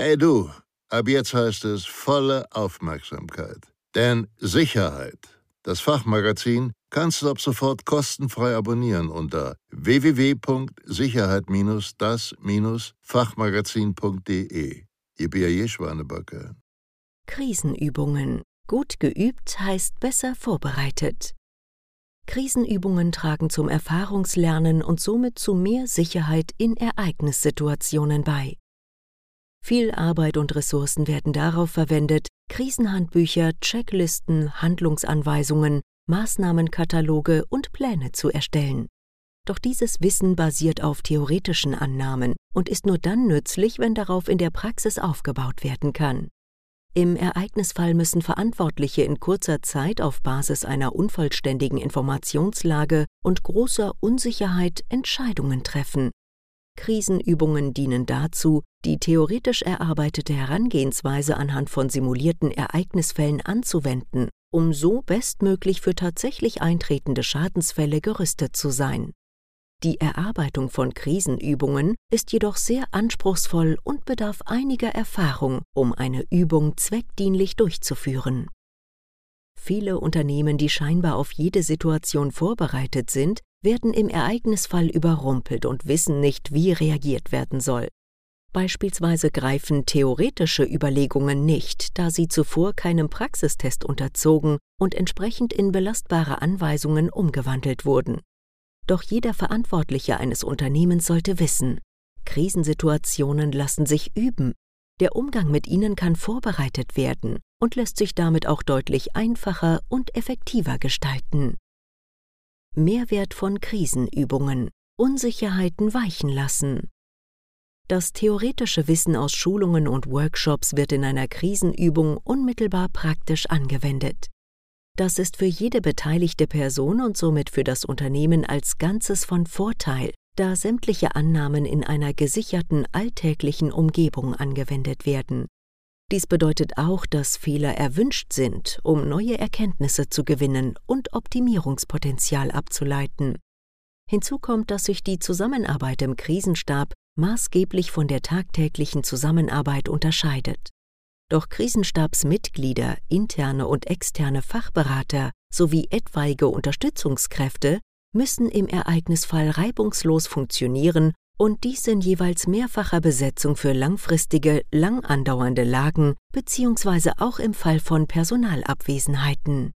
Hey du, ab jetzt heißt es volle Aufmerksamkeit. Denn Sicherheit, das Fachmagazin, kannst du ab sofort kostenfrei abonnieren unter www.sicherheit-das-fachmagazin.de. Ihr. Schwanebacke. Krisenübungen. Gut geübt heißt besser vorbereitet. Krisenübungen tragen zum Erfahrungslernen und somit zu mehr Sicherheit in Ereignissituationen bei. Viel Arbeit und Ressourcen werden darauf verwendet, Krisenhandbücher, Checklisten, Handlungsanweisungen, Maßnahmenkataloge und Pläne zu erstellen. Doch dieses Wissen basiert auf theoretischen Annahmen und ist nur dann nützlich, wenn darauf in der Praxis aufgebaut werden kann. Im Ereignisfall müssen Verantwortliche in kurzer Zeit auf Basis einer unvollständigen Informationslage und großer Unsicherheit Entscheidungen treffen. Krisenübungen dienen dazu, die theoretisch erarbeitete Herangehensweise anhand von simulierten Ereignisfällen anzuwenden, um so bestmöglich für tatsächlich eintretende Schadensfälle gerüstet zu sein. Die Erarbeitung von Krisenübungen ist jedoch sehr anspruchsvoll und bedarf einiger Erfahrung, um eine Übung zweckdienlich durchzuführen. Viele Unternehmen, die scheinbar auf jede Situation vorbereitet sind, werden im Ereignisfall überrumpelt und wissen nicht, wie reagiert werden soll. Beispielsweise greifen theoretische Überlegungen nicht, da sie zuvor keinem Praxistest unterzogen und entsprechend in belastbare Anweisungen umgewandelt wurden. Doch jeder Verantwortliche eines Unternehmens sollte wissen, Krisensituationen lassen sich üben, der Umgang mit ihnen kann vorbereitet werden und lässt sich damit auch deutlich einfacher und effektiver gestalten. Mehrwert von Krisenübungen Unsicherheiten weichen lassen. Das theoretische Wissen aus Schulungen und Workshops wird in einer Krisenübung unmittelbar praktisch angewendet. Das ist für jede beteiligte Person und somit für das Unternehmen als Ganzes von Vorteil, da sämtliche Annahmen in einer gesicherten alltäglichen Umgebung angewendet werden. Dies bedeutet auch, dass Fehler erwünscht sind, um neue Erkenntnisse zu gewinnen und Optimierungspotenzial abzuleiten. Hinzu kommt, dass sich die Zusammenarbeit im Krisenstab maßgeblich von der tagtäglichen Zusammenarbeit unterscheidet. Doch Krisenstabsmitglieder, interne und externe Fachberater sowie etwaige Unterstützungskräfte müssen im Ereignisfall reibungslos funktionieren und dies in jeweils mehrfacher Besetzung für langfristige, lang andauernde Lagen bzw. auch im Fall von Personalabwesenheiten.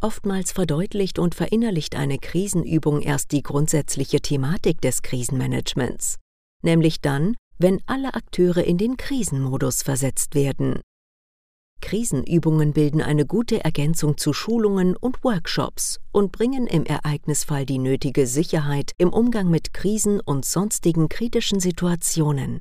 Oftmals verdeutlicht und verinnerlicht eine Krisenübung erst die grundsätzliche Thematik des Krisenmanagements, nämlich dann, wenn alle Akteure in den Krisenmodus versetzt werden. Krisenübungen bilden eine gute Ergänzung zu Schulungen und Workshops und bringen im Ereignisfall die nötige Sicherheit im Umgang mit Krisen und sonstigen kritischen Situationen.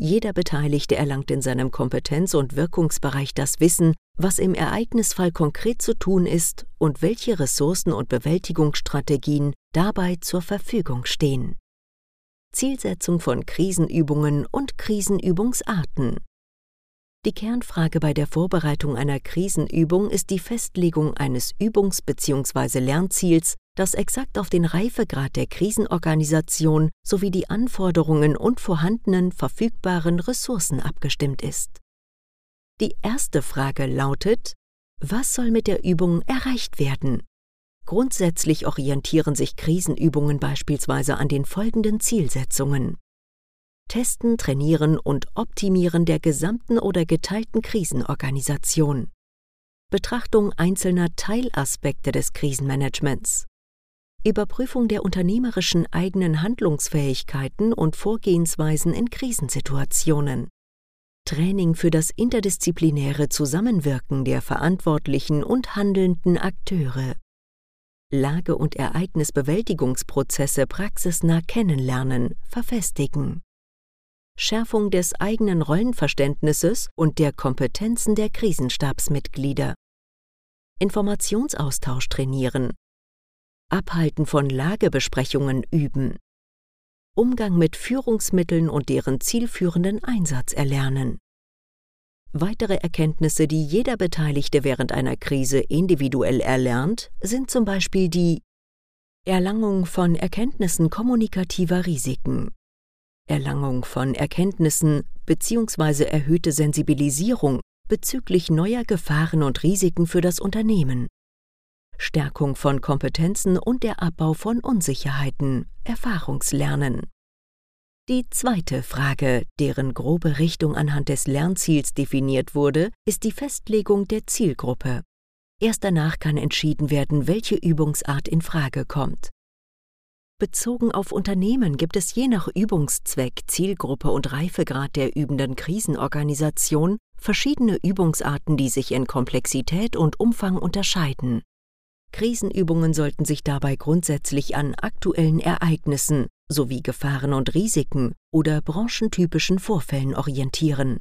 Jeder Beteiligte erlangt in seinem Kompetenz- und Wirkungsbereich das Wissen, was im Ereignisfall konkret zu tun ist und welche Ressourcen und Bewältigungsstrategien dabei zur Verfügung stehen. Zielsetzung von Krisenübungen und Krisenübungsarten. Die Kernfrage bei der Vorbereitung einer Krisenübung ist die Festlegung eines Übungs- bzw. Lernziels, das exakt auf den Reifegrad der Krisenorganisation sowie die Anforderungen und vorhandenen verfügbaren Ressourcen abgestimmt ist. Die erste Frage lautet, was soll mit der Übung erreicht werden? Grundsätzlich orientieren sich Krisenübungen beispielsweise an den folgenden Zielsetzungen. Testen, Trainieren und Optimieren der gesamten oder geteilten Krisenorganisation. Betrachtung einzelner Teilaspekte des Krisenmanagements. Überprüfung der unternehmerischen eigenen Handlungsfähigkeiten und Vorgehensweisen in Krisensituationen. Training für das interdisziplinäre Zusammenwirken der verantwortlichen und handelnden Akteure. Lage- und Ereignisbewältigungsprozesse praxisnah kennenlernen, verfestigen. Schärfung des eigenen Rollenverständnisses und der Kompetenzen der Krisenstabsmitglieder. Informationsaustausch trainieren. Abhalten von Lagebesprechungen üben. Umgang mit Führungsmitteln und deren zielführenden Einsatz erlernen. Weitere Erkenntnisse, die jeder Beteiligte während einer Krise individuell erlernt, sind zum Beispiel die Erlangung von Erkenntnissen kommunikativer Risiken, Erlangung von Erkenntnissen bzw. erhöhte Sensibilisierung bezüglich neuer Gefahren und Risiken für das Unternehmen. Stärkung von Kompetenzen und der Abbau von Unsicherheiten, Erfahrungslernen. Die zweite Frage, deren grobe Richtung anhand des Lernziels definiert wurde, ist die Festlegung der Zielgruppe. Erst danach kann entschieden werden, welche Übungsart in Frage kommt. Bezogen auf Unternehmen gibt es je nach Übungszweck, Zielgruppe und Reifegrad der übenden Krisenorganisation verschiedene Übungsarten, die sich in Komplexität und Umfang unterscheiden. Krisenübungen sollten sich dabei grundsätzlich an aktuellen Ereignissen sowie Gefahren und Risiken oder branchentypischen Vorfällen orientieren.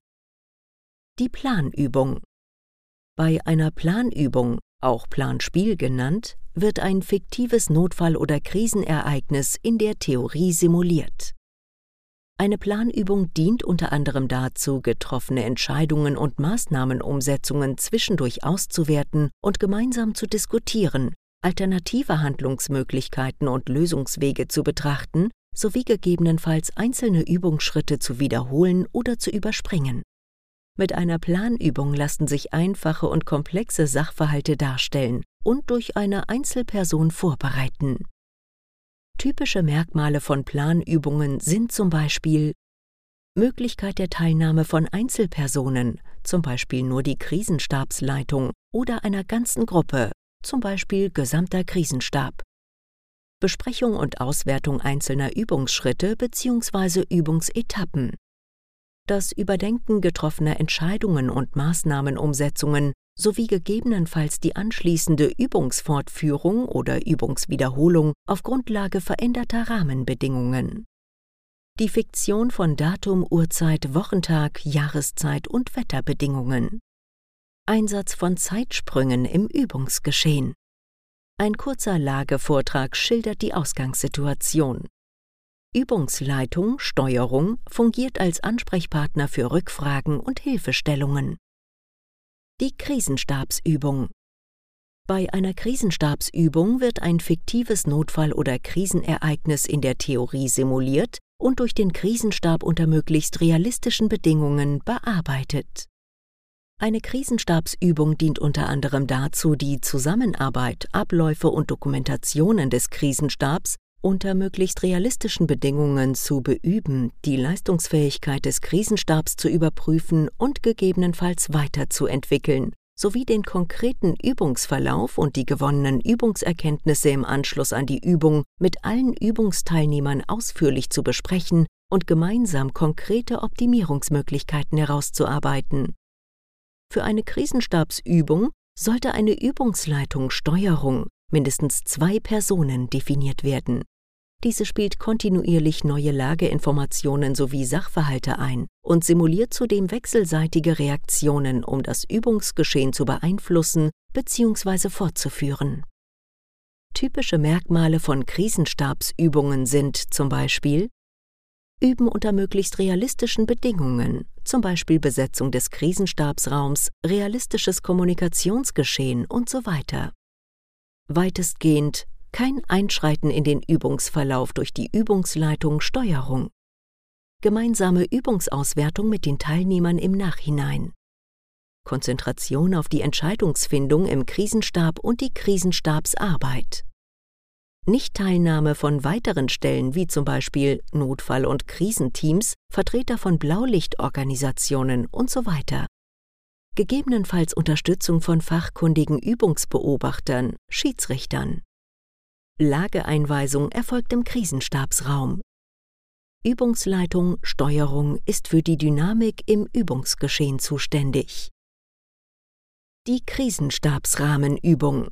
Die Planübung Bei einer Planübung, auch Planspiel genannt, wird ein fiktives Notfall- oder Krisenereignis in der Theorie simuliert. Eine Planübung dient unter anderem dazu, getroffene Entscheidungen und Maßnahmenumsetzungen zwischendurch auszuwerten und gemeinsam zu diskutieren, alternative Handlungsmöglichkeiten und Lösungswege zu betrachten sowie gegebenenfalls einzelne Übungsschritte zu wiederholen oder zu überspringen. Mit einer Planübung lassen sich einfache und komplexe Sachverhalte darstellen und durch eine Einzelperson vorbereiten. Typische Merkmale von Planübungen sind zum Beispiel Möglichkeit der Teilnahme von Einzelpersonen, zum Beispiel nur die Krisenstabsleitung oder einer ganzen Gruppe, zum Beispiel gesamter Krisenstab. Besprechung und Auswertung einzelner Übungsschritte bzw. Übungsetappen. Das Überdenken getroffener Entscheidungen und Maßnahmenumsetzungen sowie gegebenenfalls die anschließende Übungsfortführung oder Übungswiederholung auf Grundlage veränderter Rahmenbedingungen. Die Fiktion von Datum, Uhrzeit, Wochentag, Jahreszeit und Wetterbedingungen. Einsatz von Zeitsprüngen im Übungsgeschehen. Ein kurzer Lagevortrag schildert die Ausgangssituation. Übungsleitung, Steuerung fungiert als Ansprechpartner für Rückfragen und Hilfestellungen. Die Krisenstabsübung. Bei einer Krisenstabsübung wird ein fiktives Notfall- oder Krisenereignis in der Theorie simuliert und durch den Krisenstab unter möglichst realistischen Bedingungen bearbeitet. Eine Krisenstabsübung dient unter anderem dazu, die Zusammenarbeit, Abläufe und Dokumentationen des Krisenstabs unter möglichst realistischen Bedingungen zu beüben, die Leistungsfähigkeit des Krisenstabs zu überprüfen und gegebenenfalls weiterzuentwickeln, sowie den konkreten Übungsverlauf und die gewonnenen Übungserkenntnisse im Anschluss an die Übung mit allen Übungsteilnehmern ausführlich zu besprechen und gemeinsam konkrete Optimierungsmöglichkeiten herauszuarbeiten. Für eine Krisenstabsübung sollte eine Übungsleitung Steuerung mindestens zwei Personen definiert werden. Diese spielt kontinuierlich neue Lageinformationen sowie Sachverhalte ein und simuliert zudem wechselseitige Reaktionen, um das Übungsgeschehen zu beeinflussen bzw. fortzuführen. Typische Merkmale von Krisenstabsübungen sind zum Beispiel Üben unter möglichst realistischen Bedingungen, zum Beispiel Besetzung des Krisenstabsraums, realistisches Kommunikationsgeschehen und so weiter. Weitestgehend kein Einschreiten in den Übungsverlauf durch die Übungsleitung Steuerung. Gemeinsame Übungsauswertung mit den Teilnehmern im Nachhinein. Konzentration auf die Entscheidungsfindung im Krisenstab und die Krisenstabsarbeit. Nichtteilnahme von weiteren Stellen wie zum Beispiel Notfall- und Krisenteams, Vertreter von Blaulichtorganisationen und so weiter gegebenenfalls Unterstützung von fachkundigen Übungsbeobachtern, Schiedsrichtern. Lageeinweisung erfolgt im Krisenstabsraum. Übungsleitung, Steuerung ist für die Dynamik im Übungsgeschehen zuständig. Die Krisenstabsrahmenübung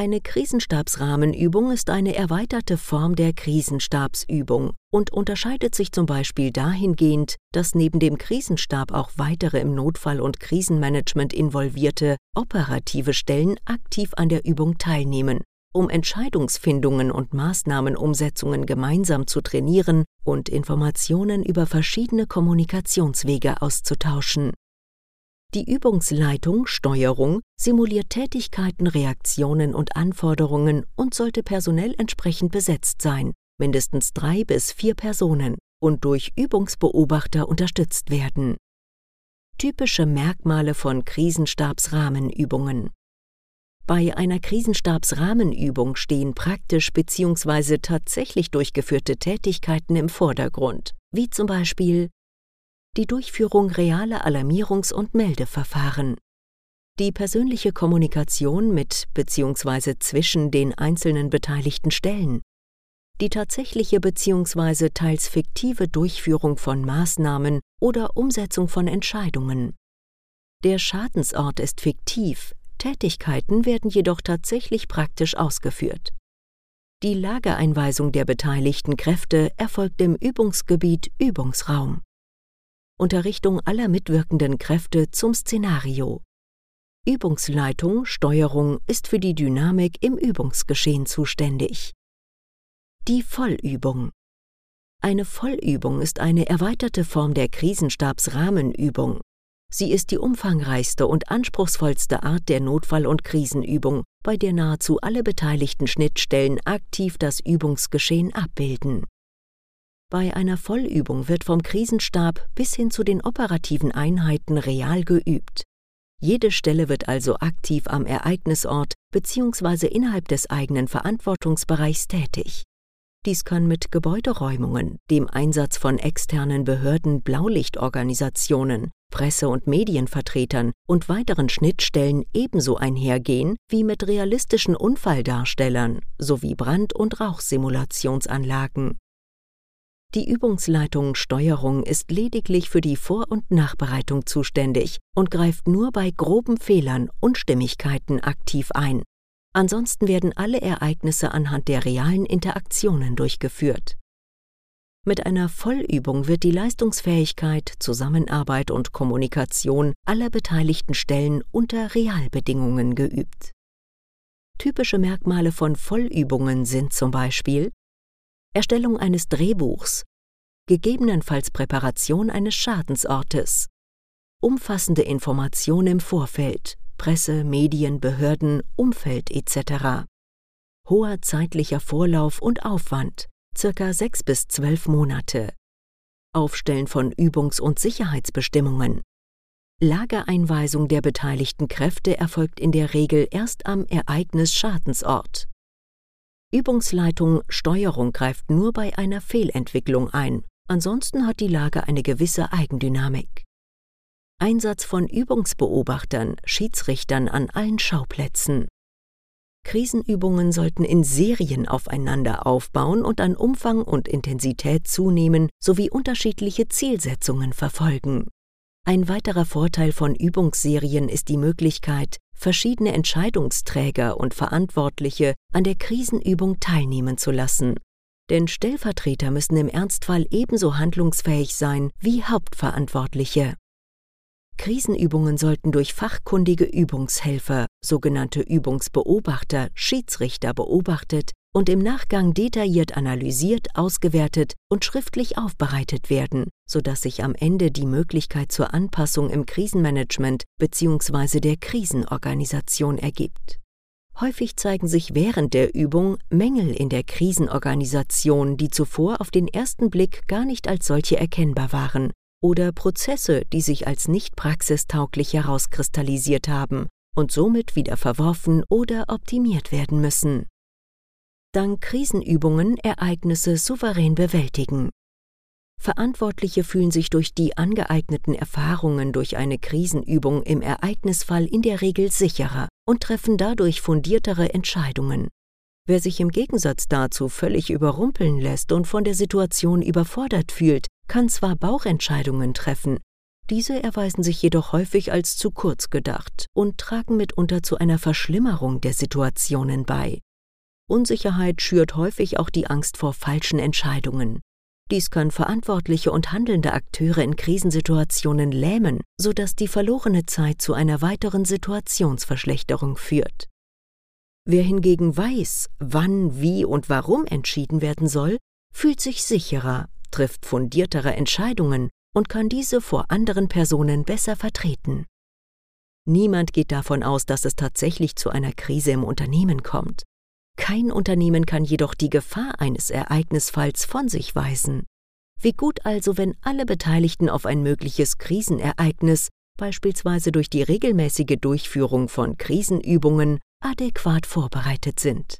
eine Krisenstabsrahmenübung ist eine erweiterte Form der Krisenstabsübung und unterscheidet sich zum Beispiel dahingehend, dass neben dem Krisenstab auch weitere im Notfall- und Krisenmanagement involvierte operative Stellen aktiv an der Übung teilnehmen, um Entscheidungsfindungen und Maßnahmenumsetzungen gemeinsam zu trainieren und Informationen über verschiedene Kommunikationswege auszutauschen. Die Übungsleitung, Steuerung simuliert Tätigkeiten, Reaktionen und Anforderungen und sollte personell entsprechend besetzt sein, mindestens drei bis vier Personen, und durch Übungsbeobachter unterstützt werden. Typische Merkmale von Krisenstabsrahmenübungen bei einer Krisenstabsrahmenübung stehen praktisch bzw. tatsächlich durchgeführte Tätigkeiten im Vordergrund, wie zum Beispiel die Durchführung realer Alarmierungs- und Meldeverfahren, die persönliche Kommunikation mit bzw. zwischen den einzelnen beteiligten Stellen, die tatsächliche bzw. teils fiktive Durchführung von Maßnahmen oder Umsetzung von Entscheidungen. Der Schadensort ist fiktiv, Tätigkeiten werden jedoch tatsächlich praktisch ausgeführt. Die Lagereinweisung der beteiligten Kräfte erfolgt im Übungsgebiet Übungsraum. Unterrichtung aller mitwirkenden Kräfte zum Szenario. Übungsleitung, Steuerung ist für die Dynamik im Übungsgeschehen zuständig. Die Vollübung. Eine Vollübung ist eine erweiterte Form der Krisenstabsrahmenübung. Sie ist die umfangreichste und anspruchsvollste Art der Notfall- und Krisenübung, bei der nahezu alle beteiligten Schnittstellen aktiv das Übungsgeschehen abbilden. Bei einer Vollübung wird vom Krisenstab bis hin zu den operativen Einheiten real geübt. Jede Stelle wird also aktiv am Ereignisort bzw. innerhalb des eigenen Verantwortungsbereichs tätig. Dies kann mit Gebäuderäumungen, dem Einsatz von externen Behörden, Blaulichtorganisationen, Presse- und Medienvertretern und weiteren Schnittstellen ebenso einhergehen wie mit realistischen Unfalldarstellern sowie Brand- und Rauchsimulationsanlagen. Die Übungsleitung Steuerung ist lediglich für die Vor- und Nachbereitung zuständig und greift nur bei groben Fehlern, Unstimmigkeiten aktiv ein. Ansonsten werden alle Ereignisse anhand der realen Interaktionen durchgeführt. Mit einer Vollübung wird die Leistungsfähigkeit, Zusammenarbeit und Kommunikation aller beteiligten Stellen unter Realbedingungen geübt. Typische Merkmale von Vollübungen sind zum Beispiel Erstellung eines Drehbuchs, gegebenenfalls Präparation eines Schadensortes, umfassende Information im Vorfeld, Presse, Medien, Behörden, Umfeld etc., hoher zeitlicher Vorlauf und Aufwand, circa sechs bis zwölf Monate. Aufstellen von Übungs- und Sicherheitsbestimmungen. Lagereinweisung der beteiligten Kräfte erfolgt in der Regel erst am Ereignis-Schadensort. Übungsleitung Steuerung greift nur bei einer Fehlentwicklung ein, ansonsten hat die Lage eine gewisse Eigendynamik. Einsatz von Übungsbeobachtern, Schiedsrichtern an allen Schauplätzen. Krisenübungen sollten in Serien aufeinander aufbauen und an Umfang und Intensität zunehmen sowie unterschiedliche Zielsetzungen verfolgen. Ein weiterer Vorteil von Übungsserien ist die Möglichkeit, verschiedene Entscheidungsträger und Verantwortliche an der Krisenübung teilnehmen zu lassen. Denn Stellvertreter müssen im Ernstfall ebenso handlungsfähig sein wie Hauptverantwortliche. Krisenübungen sollten durch fachkundige Übungshelfer, sogenannte Übungsbeobachter, Schiedsrichter beobachtet und im Nachgang detailliert analysiert, ausgewertet und schriftlich aufbereitet werden, sodass sich am Ende die Möglichkeit zur Anpassung im Krisenmanagement bzw. der Krisenorganisation ergibt. Häufig zeigen sich während der Übung Mängel in der Krisenorganisation, die zuvor auf den ersten Blick gar nicht als solche erkennbar waren, oder Prozesse, die sich als nicht praxistauglich herauskristallisiert haben und somit wieder verworfen oder optimiert werden müssen. Dank Krisenübungen Ereignisse souverän bewältigen. Verantwortliche fühlen sich durch die angeeigneten Erfahrungen durch eine Krisenübung im Ereignisfall in der Regel sicherer und treffen dadurch fundiertere Entscheidungen. Wer sich im Gegensatz dazu völlig überrumpeln lässt und von der Situation überfordert fühlt, kann zwar Bauchentscheidungen treffen, diese erweisen sich jedoch häufig als zu kurz gedacht und tragen mitunter zu einer Verschlimmerung der Situationen bei. Unsicherheit schürt häufig auch die Angst vor falschen Entscheidungen. Dies kann verantwortliche und handelnde Akteure in Krisensituationen lähmen, sodass die verlorene Zeit zu einer weiteren Situationsverschlechterung führt. Wer hingegen weiß, wann, wie und warum entschieden werden soll, fühlt sich sicherer trifft fundiertere Entscheidungen und kann diese vor anderen Personen besser vertreten. Niemand geht davon aus, dass es tatsächlich zu einer Krise im Unternehmen kommt. Kein Unternehmen kann jedoch die Gefahr eines Ereignisfalls von sich weisen. Wie gut also, wenn alle Beteiligten auf ein mögliches Krisenereignis, beispielsweise durch die regelmäßige Durchführung von Krisenübungen, adäquat vorbereitet sind.